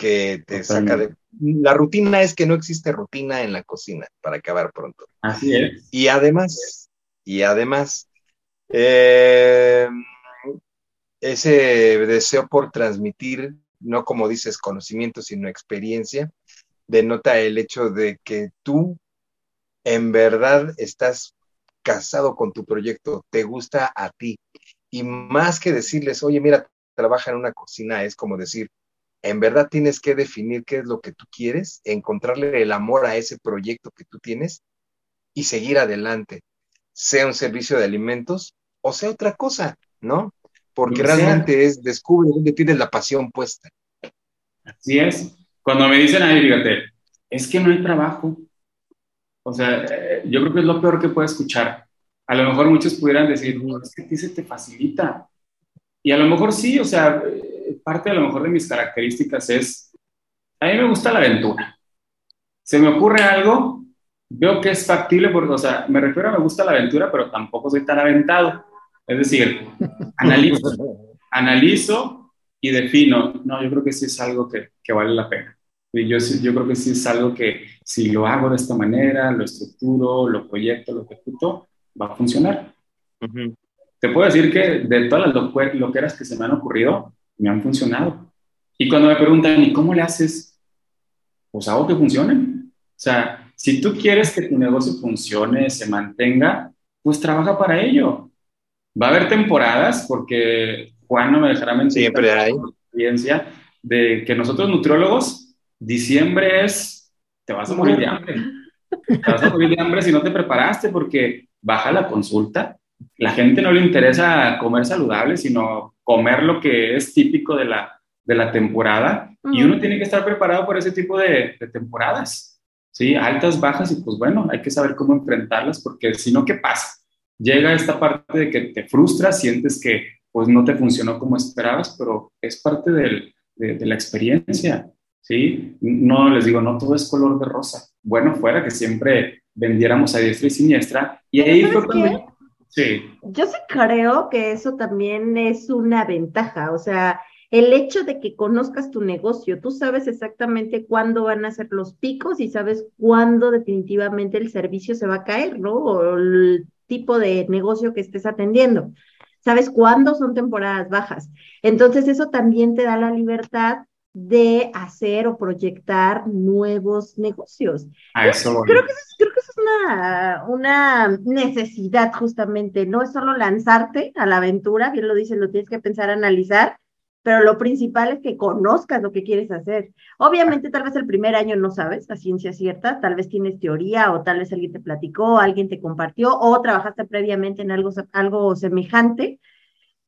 que te saca de... La rutina es que no existe rutina en la cocina, para acabar pronto. Así es. Y además, y además, eh, ese deseo por transmitir, no como dices conocimiento, sino experiencia, denota el hecho de que tú en verdad estás casado con tu proyecto, te gusta a ti. Y más que decirles, oye, mira, trabaja en una cocina, es como decir, en verdad tienes que definir qué es lo que tú quieres, encontrarle el amor a ese proyecto que tú tienes y seguir adelante, sea un servicio de alimentos o sea otra cosa, ¿no? Porque realmente es descubre dónde tienes la pasión puesta. Así es. Cuando me dicen ahí, fíjate, es que no hay trabajo. O sea, eh, yo creo que es lo peor que puedo escuchar. A lo mejor muchos pudieran decir, es que a ti se te facilita. Y a lo mejor sí, o sea, parte a lo mejor de mis características es, a mí me gusta la aventura. Se me ocurre algo, veo que es factible, porque, o sea, me refiero a me gusta la aventura, pero tampoco soy tan aventado. Es decir, analizo, analizo y defino, no, yo creo que sí es algo que, que vale la pena. Y yo, yo creo que sí es algo que si lo hago de esta manera, lo estructuro, lo proyecto, lo ejecuto, va a funcionar. Te puedo decir que de todas las loqueras que se me han ocurrido, me han funcionado. Y cuando me preguntan, ¿y cómo le haces? Pues hago que funcionen. O sea, si tú quieres que tu negocio funcione, se mantenga, pues trabaja para ello. Va a haber temporadas, porque Juan no me dejará mentir. Siempre hay. Experiencia de que nosotros nutriólogos, diciembre es, te vas a morir de hambre. Te vas a morir de hambre si no te preparaste, porque baja la consulta. La gente no le interesa comer saludable, sino comer lo que es típico de la, de la temporada y uno tiene que estar preparado por ese tipo de, temporadas, ¿sí? Altas, bajas y pues bueno, hay que saber cómo enfrentarlas porque si no, ¿qué pasa? Llega esta parte de que te frustras, sientes que pues no te funcionó como esperabas, pero es parte del, de, la experiencia, ¿sí? No les digo, no todo es color de rosa. Bueno, fuera que siempre vendiéramos a diestra y siniestra. Y ahí fue cuando... Sí. Yo sí creo que eso también es una ventaja, o sea, el hecho de que conozcas tu negocio, tú sabes exactamente cuándo van a ser los picos y sabes cuándo definitivamente el servicio se va a caer, ¿no? O el tipo de negocio que estés atendiendo. Sabes cuándo son temporadas bajas. Entonces eso también te da la libertad de hacer o proyectar nuevos negocios. creo, que eso, creo que eso es una, una necesidad justamente, no es solo lanzarte a la aventura, bien lo dices, lo tienes que pensar, analizar, pero lo principal es que conozcas lo que quieres hacer. Obviamente, tal vez el primer año no sabes a ciencia cierta, tal vez tienes teoría o tal vez alguien te platicó, alguien te compartió o trabajaste previamente en algo, algo semejante,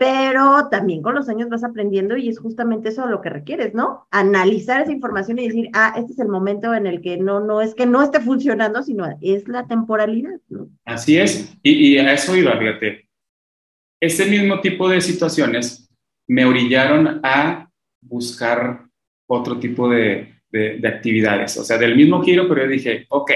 pero también con los años vas aprendiendo y es justamente eso lo que requieres, ¿no? Analizar esa información y decir, ah, este es el momento en el que no, no es que no esté funcionando, sino es la temporalidad, ¿no? Así es, y, y a eso iba, fíjate. Ese mismo tipo de situaciones me orillaron a buscar otro tipo de, de, actividades. O sea, del mismo giro, pero yo dije, ok,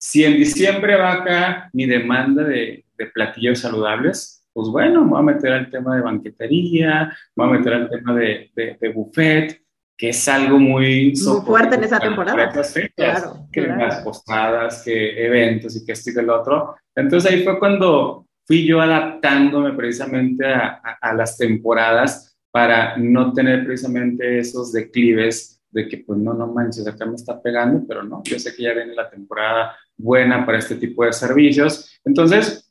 si en diciembre baja mi demanda de, de platillos saludables, pues bueno, voy a meter al tema de banquetería, voy a meter al tema de, de, buffet, que es algo muy, muy fuerte en esa temporada. claro, que las posadas, que eventos y que esto y que el otro. Entonces ahí fue cuando fui yo adaptándome precisamente a, a, las temporadas para no tener precisamente esos declives de que pues no, no manches, acá me está pegando, pero no, yo sé que ya viene la temporada buena para este tipo de servicios. Entonces,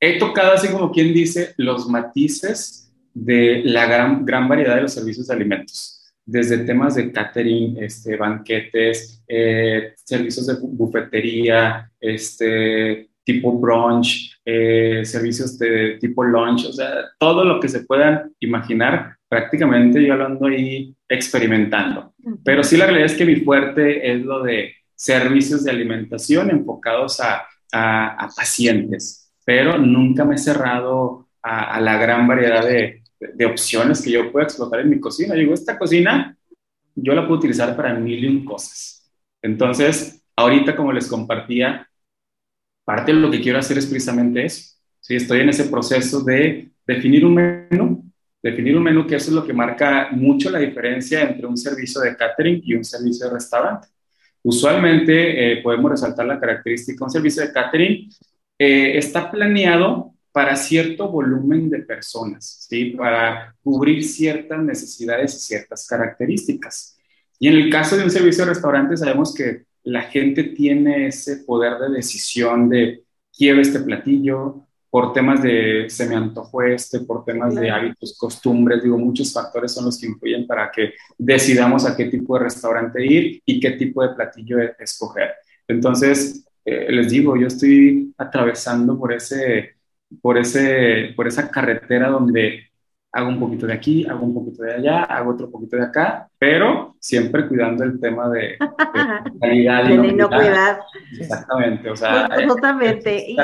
he tocado así como quien dice los matices de la gran, gran variedad de los servicios de alimentos, desde temas de catering, este, banquetes, eh, servicios de bufetería, este, tipo brunch, eh, servicios de tipo lunch, o sea, todo lo que se puedan imaginar, prácticamente yo lo ando ahí experimentando. Pero sí la realidad es que mi fuerte es lo de servicios de alimentación enfocados a, a, pacientes, pero nunca me he cerrado a, la gran variedad de, opciones que yo puedo explotar en mi cocina. Digo, esta cocina yo la puedo utilizar para mil y un cosas. Entonces, ahorita como les compartía, parte de lo que quiero hacer es precisamente eso. ¿sí? Estoy en ese proceso de definir un menú, definir un menú que eso es lo que marca mucho la diferencia entre un servicio de catering y un servicio de restaurante. Usualmente eh, podemos resaltar la característica, un servicio de catering eh, está planeado para cierto volumen de personas, ¿sí? para cubrir ciertas necesidades y ciertas características. Y en el caso de un servicio de restaurante sabemos que la gente tiene ese poder de decisión de quiero este platillo, por temas de se me antojó este, por temas de hábitos, costumbres, digo, muchos factores son los que influyen para que decidamos a qué tipo de restaurante ir y qué tipo de platillo e-, escoger. Entonces, eh, les digo, yo estoy atravesando por, ese, por, ese, por esa carretera donde hago un poquito de aquí, hago un poquito de allá, hago otro poquito de acá, pero siempre cuidando el tema de, calidad y de inocuidad. Exactamente, o sea, totalmente.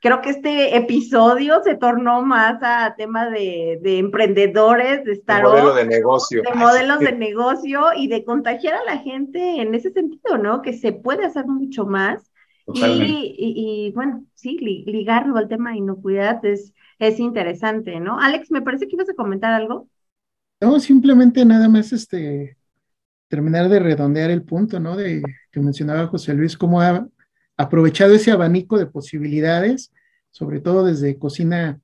creo que este episodio se tornó más a tema de, de emprendedores, de estar modelo de negocio. De modelos de negocio y de contagiar a la gente en ese sentido, ¿no? Que se puede hacer mucho más. Y, y, bueno, sí, ligarlo al tema de inocuidad es, es interesante, ¿no? Alex, me parece que ibas a comentar algo. No, simplemente nada más este terminar de redondear el punto, ¿no? De que mencionaba José Luis, cómo ha aprovechado ese abanico de posibilidades, sobre todo desde cocina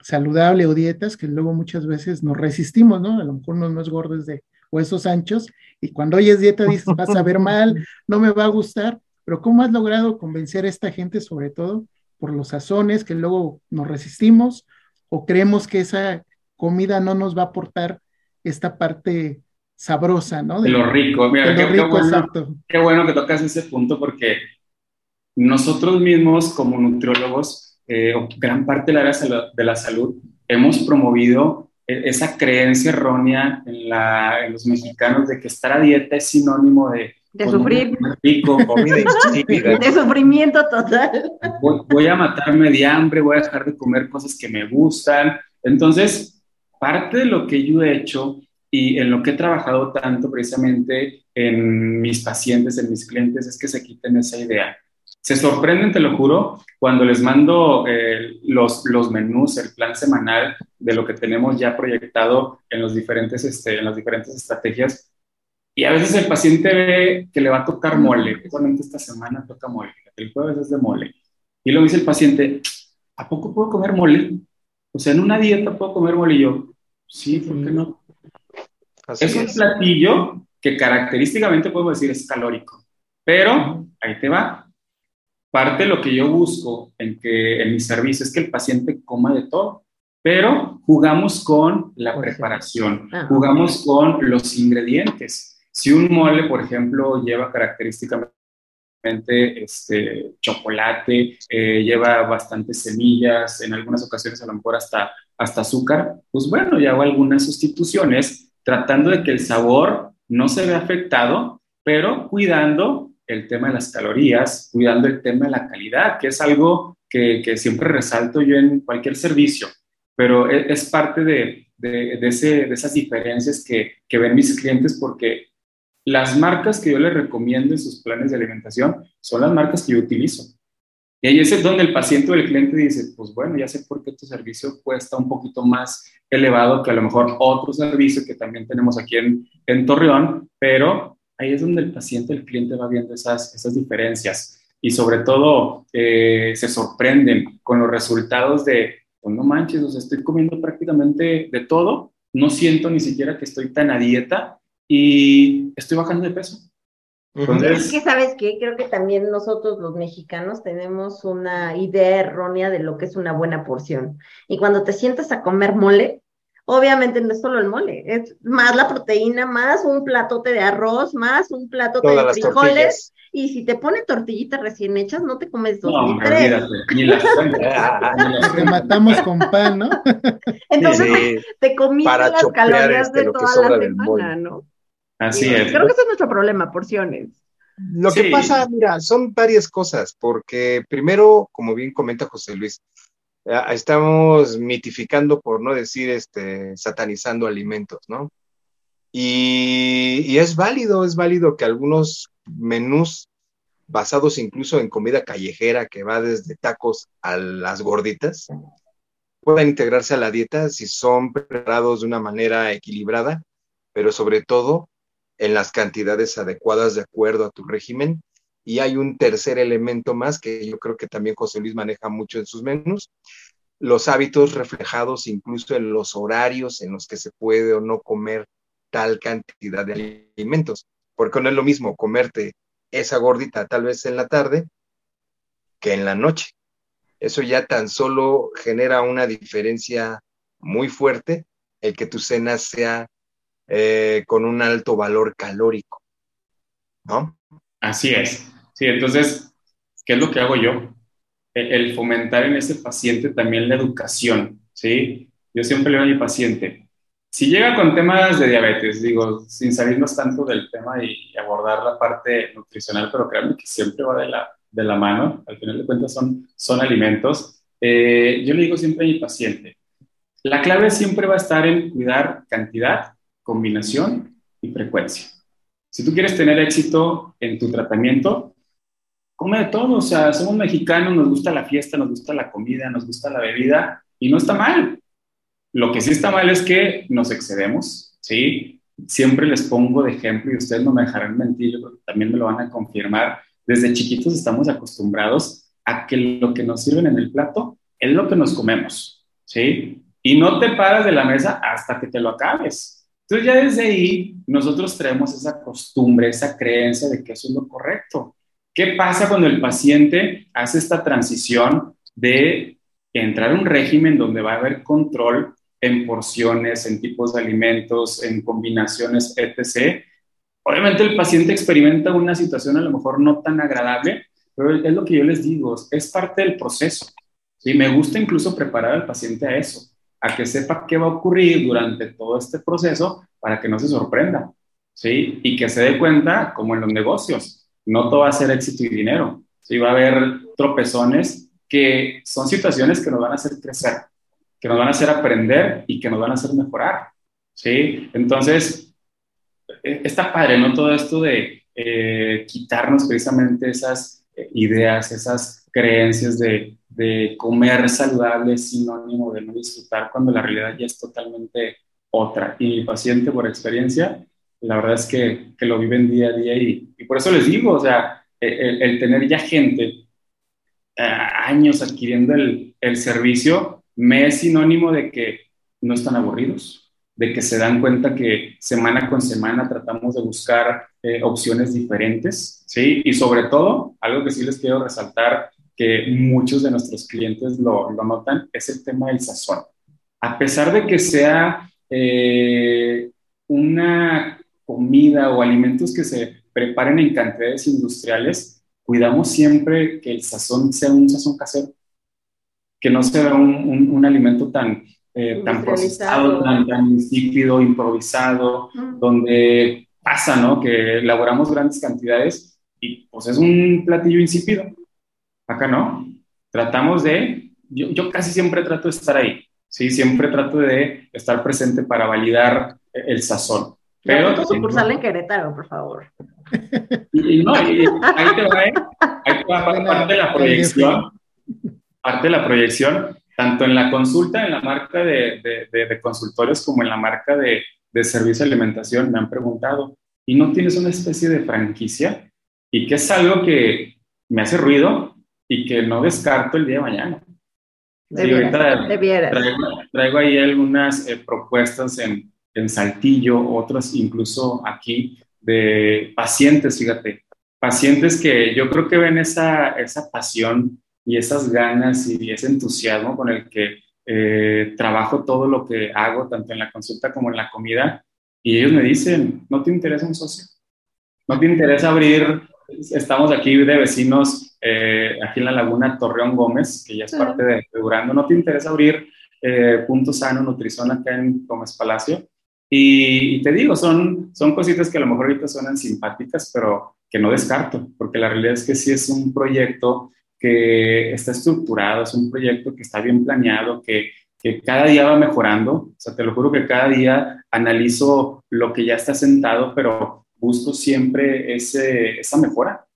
saludable o dietas, que luego muchas veces nos resistimos, ¿no? A lo mejor uno no es gordo de huesos anchos, y cuando oyes dieta dices, vas a ver mal, no me va a gustar, pero ¿cómo has logrado convencer a esta gente, sobre todo por los sazones que luego nos resistimos o creemos que esa comida no nos va a aportar esta parte sabrosa, ¿no? De, lo rico, mira, qué, bueno, qué, bueno, que tocas ese punto porque nosotros mismos como nutriólogos, eh, gran parte de la área de la salud, hemos promovido e, esa creencia errónea en, la, en los mexicanos de que estar a dieta es sinónimo de de sufrir. de sufrimiento total. Voy, a matarme de hambre, voy a dejar de comer cosas que me gustan. Entonces, parte de lo que yo he hecho y en lo que he trabajado tanto precisamente en mis pacientes, en mis clientes, es que se quiten esa idea. Se sorprenden, te lo juro, cuando les mando eh, los, los menús, el plan semanal de lo que tenemos ya proyectado en, los diferentes, este, en las diferentes estrategias. Y a veces el paciente ve que le va a tocar mole. Justamente esta semana toca mole, el jueves es de mole. Y luego dice el paciente, ¿a poco puedo comer mole? O sea, en una dieta puedo comer mole. Y yo, sí, ¿por qué no? es un platillo que característicamente podemos decir es calórico, pero ahí te va. Parte de lo que yo busco en, que, en mi servicio es que el paciente coma de todo, pero jugamos con la preparación, ah, jugamos con los ingredientes. Si un mole, por ejemplo, lleva característicamente este, chocolate, eh, lleva bastantes semillas, en algunas ocasiones a lo mejor hasta, hasta azúcar, pues bueno, ya hago algunas sustituciones tratando de que el sabor no se vea afectado, pero cuidando el tema de las calorías, cuidando el tema de la calidad, que es algo que, siempre resalto yo en cualquier servicio, pero e, es, parte de, esas diferencias que, que ven mis clientes porque las marcas que yo les recomiendo en sus planes de alimentación son las marcas que yo utilizo. Y ahí es donde el paciente o el cliente dice, pues bueno, ya sé por qué tu servicio cuesta un poquito más elevado que a lo mejor otro servicio que también tenemos aquí en, Torreón, pero ahí es donde el paciente, el cliente va viendo esas, esas diferencias y sobre todo eh, se sorprenden con los resultados de, pues no manches, o sea, estoy comiendo prácticamente de todo, no siento ni siquiera que estoy tan a dieta y estoy bajando de peso. Es que, ¿sabes qué? Creo que también nosotros los mexicanos tenemos una idea errónea de lo que es una buena porción. Y cuando te sientas a comer mole, obviamente no es solo el mole, es más la proteína, más un platote de arroz, más un platote de frijoles. Y si te ponen tortillitas recién hechas, no te comes dos ni tres. Rematamos con pan, ¿no? Entonces te, comiste las calorías este, de toda la semana, ¿no? Así es. Creo que ese es nuestro problema, porciones. Lo que pasa, mira, son varias cosas, porque primero, como bien comenta José Luis, eh, estamos mitificando, por no decir, este, satanizando alimentos, ¿no? Y, y, es válido, es válido que algunos menús basados incluso en comida callejera, que va desde tacos a las gorditas, puedan integrarse a la dieta si son preparados de una manera equilibrada, pero sobre todo en las cantidades adecuadas de acuerdo a tu régimen. Y hay un tercer elemento más que yo creo que también José Luis maneja mucho en sus menús, los hábitos reflejados incluso en los horarios en los que se puede o no comer tal cantidad de alimentos, porque no es lo mismo comerte esa gordita tal vez en la tarde que en la noche. Eso ya tan solo genera una diferencia muy fuerte el que tu cena sea eh, con un alto valor calórico, ¿no? Así es. Sí, entonces, ¿qué es lo que hago yo? E, el fomentar en ese paciente también la educación, ¿sí? Yo siempre le digo a mi paciente, si llega con temas de diabetes, digo, sin salirnos tanto del tema y abordar la parte nutricional, pero créanme que siempre va de la, de la mano, al final de cuentas son, son alimentos, eh, yo le digo siempre a mi paciente, la clave siempre va a estar en cuidar cantidad combinación y frecuencia. Si tú quieres tener éxito en tu tratamiento, come de todo. O sea, somos mexicanos, nos gusta la fiesta, nos gusta la comida, nos gusta la bebida y no está mal. Lo que sí está mal es que nos excedemos, ¿sí? Siempre les pongo de ejemplo y ustedes no me dejarán mentir, yo también me lo van a confirmar. Desde chiquitos estamos acostumbrados a que lo que nos sirven en el plato es lo que nos comemos, ¿sí? Y no te paras de la mesa hasta que te lo acabes. Entonces ya desde ahí nosotros traemos esa costumbre, esa creencia de que eso es lo correcto. ¿Qué pasa cuando el paciente hace esta transición de entrar a un régimen donde va a haber control en porciones, en tipos de alimentos, en combinaciones, etc.? Obviamente el paciente experimenta una situación a lo mejor no tan agradable, pero es lo que yo les digo, es parte del proceso. Y me gusta incluso preparar al paciente a eso a que sepa qué va a ocurrir durante todo este proceso para que no se sorprenda, ¿sí? Y que se dé cuenta, como en los negocios, no todo va a ser éxito y dinero, ¿sí? Va a haber tropezones que son situaciones que nos van a hacer crecer, que nos van a hacer aprender y que nos van a hacer mejorar, ¿sí? Entonces, e, está padre, ¿no? Todo esto de eh, quitarnos precisamente esas eh, ideas, esas creencias de, de comer saludable es sinónimo de no disfrutar cuando la realidad ya es totalmente otra. Y mi paciente, por experiencia, la verdad es que, que lo viven día a día y, y, por eso les digo, o sea, el, el tener ya gente eh, años adquiriendo el, el, servicio, me es sinónimo de que no están aburridos, de que se dan cuenta que semana con semana tratamos de buscar eh, opciones diferentes, ¿sí? Y sobre todo, algo que sí les quiero resaltar, que muchos de nuestros clientes lo, lo notan, es el tema del sazón. A pesar de que sea eh, una comida o alimentos que se preparen en cantidades industriales, cuidamos siempre que el sazón sea un sazón casero, que no sea un, un, alimento tan, eh, tan procesado, tan, tan, insípido, improvisado, donde pasa, ¿no? Que elaboramos grandes cantidades y pues es un platillo insípido. Acá no. Tratamos de, yo, yo casi siempre trato de estar ahí. Sí, siempre trato de estar presente para validar el sazón. Pero tu sucursal en Querétaro, por favor. Y, no, ahí te va, ¿eh? ahí te va parte de la proyección, parte de la proyección, tanto en la consulta, en la marca de, de, de consultorios, como en la marca de, servicio de alimentación, me han preguntado, ¿y no tienes una especie de franquicia? Y que es algo que me hace ruido y que no descarto el día de mañana. sí, ahorita traigo, traigo, ahí algunas eh, propuestas en, en Saltillo, otras incluso aquí de pacientes, fíjate, pacientes que yo creo que ven esa, esa pasión y esas ganas y ese entusiasmo con el que eh, trabajo todo lo que hago, tanto en la consulta como en la comida, y ellos me dicen, ¿no te interesa un socio? ¿No te interesa abrir? Estamos aquí de vecinos, eh, aquí en la laguna Torreón Gómez, que ya es parte de, Durando, ¿no te interesa abrir eh, Punto Sano Nutrizón acá en Gómez Palacio? Y, te digo, son, son cositas que a lo mejor ahorita suenan simpáticas, pero que no descarto, porque la realidad es que sí es un proyecto que está estructurado, es un proyecto que está bien planeado, que, que cada día va mejorando. O sea, te lo juro que cada día analizo lo que ya está sentado, pero busco siempre ese, esa mejora,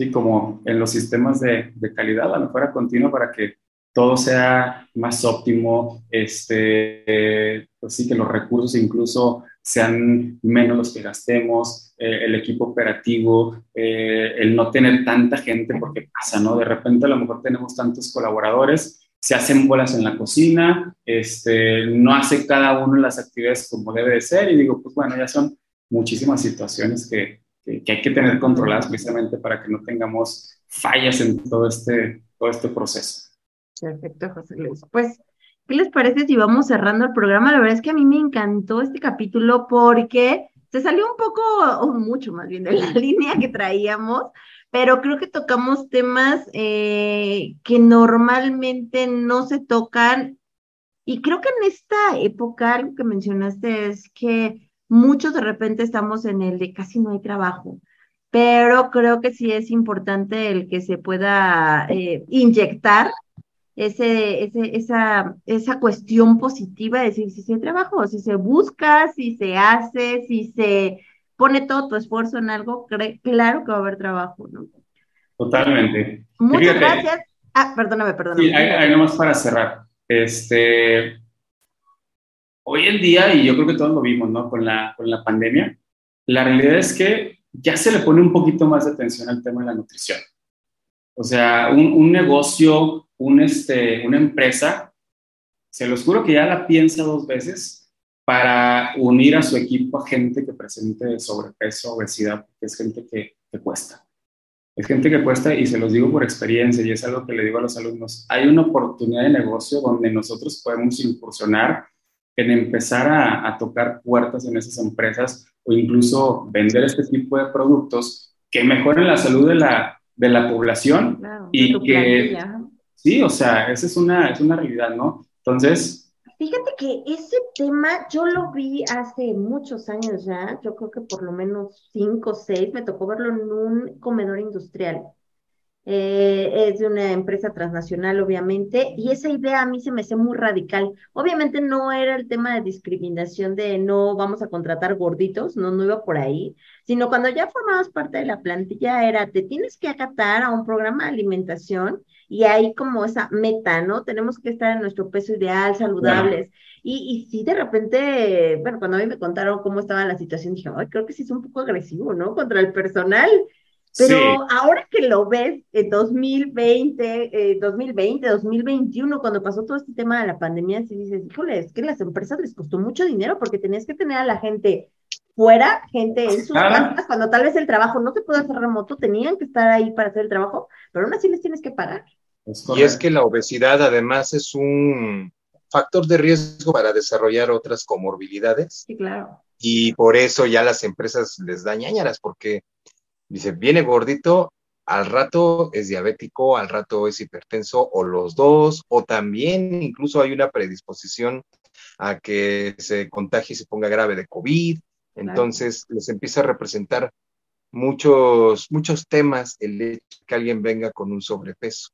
¿sí? Como en los sistemas de, de calidad, la mejora continua para que todo sea más óptimo, este, pues que los recursos incluso sean menos los que gastemos, eh, el equipo operativo, eh, el no tener tanta gente, porque pasa, ¿no? De repente a lo mejor tenemos tantos colaboradores, se hacen bolas en la cocina, este, no hace cada uno las actividades como debe de ser, y digo, pues bueno, ya son muchísimas situaciones que, que, que hay que tener controladas precisamente para que no tengamos fallas en todo este, todo este proceso. Perfecto, José Luis. Pues, ¿qué les parece si vamos cerrando el programa? La verdad es que a mí me encantó este capítulo porque se salió un poco, o mucho más bien, de la línea que traíamos, pero creo que tocamos temas eh, que normalmente no se tocan. Y creo que en esta época, algo que mencionaste es que muchos de repente estamos en el de casi no hay trabajo pero creo que sí es importante el que se pueda eh, inyectar ese, ese, esa, esa cuestión positiva de decir si se trabaja, si se busca, si se hace, si se pone todo tu esfuerzo en algo, claro que va a haber trabajo, ¿no? Totalmente. Muchas gracias. Ah, perdóname, perdóname. Sí, hay, nomás para cerrar. Este, hoy en día, y yo creo que todos lo vimos, ¿no? Con la, con la pandemia, la realidad es que ya se le pone un poquito más de atención al tema de la nutrición. O sea, un, un negocio un, este, una empresa, se los juro que ya la piensa dos veces para unir a su equipo a gente que presente sobrepeso, obesidad, porque es gente que, que cuesta. Es gente que cuesta y se los digo por experiencia y es algo que le digo a los alumnos. Hay una oportunidad de negocio donde nosotros podemos incursionar en empezar a, a, tocar puertas en esas empresas o incluso vender este tipo de productos que mejoren la salud de la, de la población y que, Sí, o sea, esa es una, es una realidad, ¿no? Entonces... Fíjate que ese tema yo lo vi hace muchos años ya, yo creo que por lo menos cinco o seis, me tocó verlo en un comedor industrial. Eh, es de una empresa transnacional, obviamente, y esa idea a mí se me hace muy radical. Obviamente no era el tema de discriminación de no vamos a contratar gorditos, no, no iba por ahí, sino cuando ya formabas parte de la plantilla era, te tienes que acatar a un programa de alimentación y hay como esa meta, ¿no? Tenemos que estar en nuestro peso ideal, saludables. Y, y sí, de repente, bueno, cuando a mí me contaron cómo estaba la situación, dije, ay, creo que sí es un poco agresivo, ¿no? Contra el personal. Pero ahora que lo ves en 2020, 2020, 2021, cuando pasó todo este tema de la pandemia, sí dices, híjole, es que las empresas les costó mucho dinero porque tenías que tener a la gente fuera, gente en sus casas, cuando tal vez el trabajo no se puede hacer remoto, tenían que estar ahí para hacer el trabajo, pero aún así les tienes que pagar. y es que la obesidad además es un factor de riesgo para desarrollar otras comorbilidades. Sí, claro. Y por eso ya las empresas les dan ñañaras, porque Dice, viene gordito, al rato es diabético, al rato es hipertenso, o los dos, o también incluso hay una predisposición a que se contagie y se ponga grave de COVID. Entonces les empieza a representar muchos, muchos temas el hecho de que alguien venga con un sobrepeso.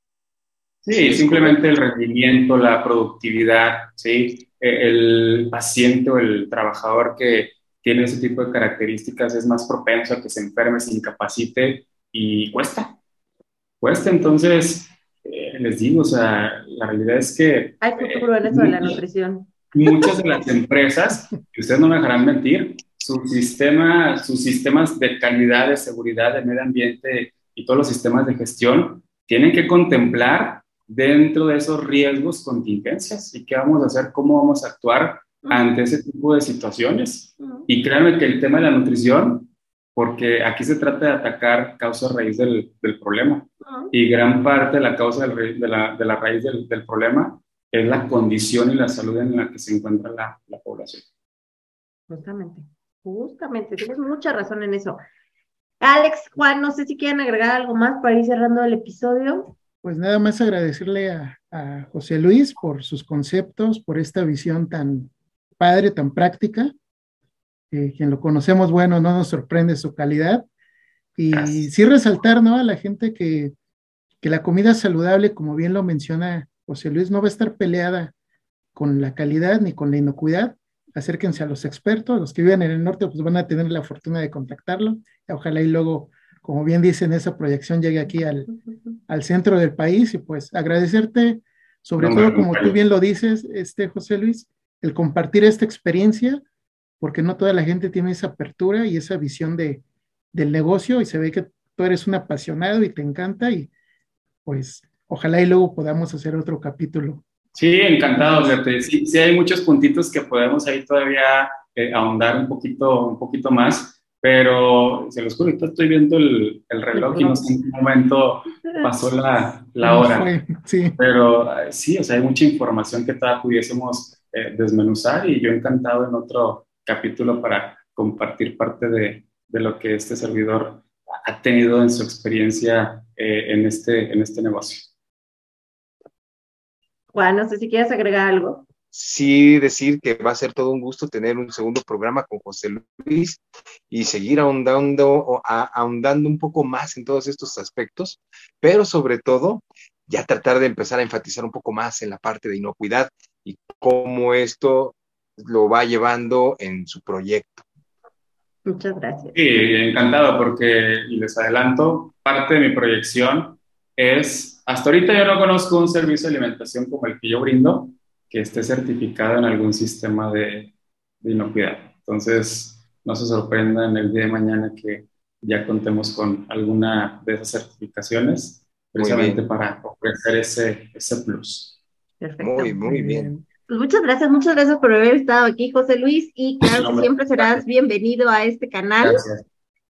Sí, simplemente el rendimiento, la productividad, ¿sí? E, el paciente o el trabajador que tiene ese tipo de características es más propenso a que se enferme, se incapacite y cuesta. Cuesta, entonces, eh, les digo, o sea, la realidad es que... Hay futuro en eso de la nutrición. Muchas de las empresas, y ustedes no me dejarán mentir, su sistema, sus sistemas de calidad, de seguridad, de medio ambiente y todos los sistemas de gestión tienen que contemplar dentro de esos riesgos contingencias y qué vamos a hacer, cómo vamos a actuar ante ese tipo de situaciones. Y créanme que el tema de la nutrición, porque aquí se trata de atacar causa raíz del, del problema. Y gran parte de la causa del, de, la, de, la, raíz del, del, problema es la condición y la salud en la que se encuentra la, la población. Justamente, justamente, tienes mucha razón en eso. Alex, Juan, no sé si quieren agregar algo más para ir cerrando el episodio. Pues nada más agradecerle a, a José Luis por sus conceptos, por esta visión tan, padre, tan práctica. quien lo conocemos, bueno, no nos sorprende su calidad. Y sí resaltar, ¿no? A la gente que, que la comida saludable, como bien lo menciona José Luis, no va a estar peleada con la calidad ni con la inocuidad. Acérquense a los expertos, los que viven en el norte, pues van a tener la fortuna de contactarlo. Ojalá y luego, como bien dicen, esa proyección llegue aquí al, al centro del país y pues agradecerte, sobre todo como tú bien lo dices, este José Luis, el compartir esta experiencia, porque no toda la gente tiene esa apertura y esa visión de, del negocio y se ve que tú eres un apasionado y te encanta y pues ojalá y luego podamos hacer otro capítulo. Sí, encantado, Sí, sí hay muchos puntitos que podemos ahí todavía eh, ahondar un poquito, un poquito más, pero se los juro, estoy viendo el, el reloj y no sé en qué momento pasó la, la hora. Sí. Pero eh, sí, o sea, hay mucha información que todavía pudiésemos eh, desmenuzar y yo encantado en otro capítulo para compartir parte de, de, lo que este servidor ha tenido en su experiencia eh, en, este, en este negocio. Juan, no sé si quieres agregar algo. Sí, decir que va a ser todo un gusto tener un segundo programa con José Luis y seguir ahondando, ahondando un poco más en todos estos aspectos, pero sobre todo ya tratar de empezar a enfatizar un poco más en la parte de inocuidad y cómo esto lo va llevando en su proyecto. Muchas gracias. Sí, encantado porque, les adelanto, parte de mi proyección es, hasta ahorita yo no conozco un servicio de alimentación como el que yo brindo que esté certificado en algún sistema de, de inocuidad. Entonces, no se sorprendan el día de mañana que ya contemos con alguna de esas certificaciones, precisamente para ofrecer ese, ese plus. Perfecto. Muy, muy bien. Pues muchas gracias, muchas gracias por haber estado aquí, José Luis, y claro que siempre serás bienvenido a este canal. Gracias.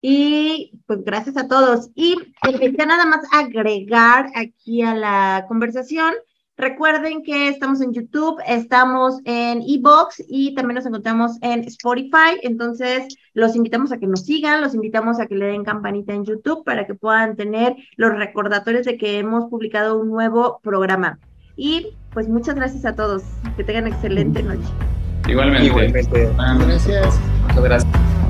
Y pues gracias a todos. Y ya nada más agregar aquí a la conversación. Recuerden que estamos en YouTube, estamos en Ebox y también nos encontramos en Spotify. Entonces, los invitamos a que nos sigan, los invitamos a que le den campanita en YouTube para que puedan tener los recordatorios de que hemos publicado un nuevo programa. Y pues muchas gracias a todos. Que tengan excelente noche. Igualmente. Igualmente. Gracias. Muchas gracias.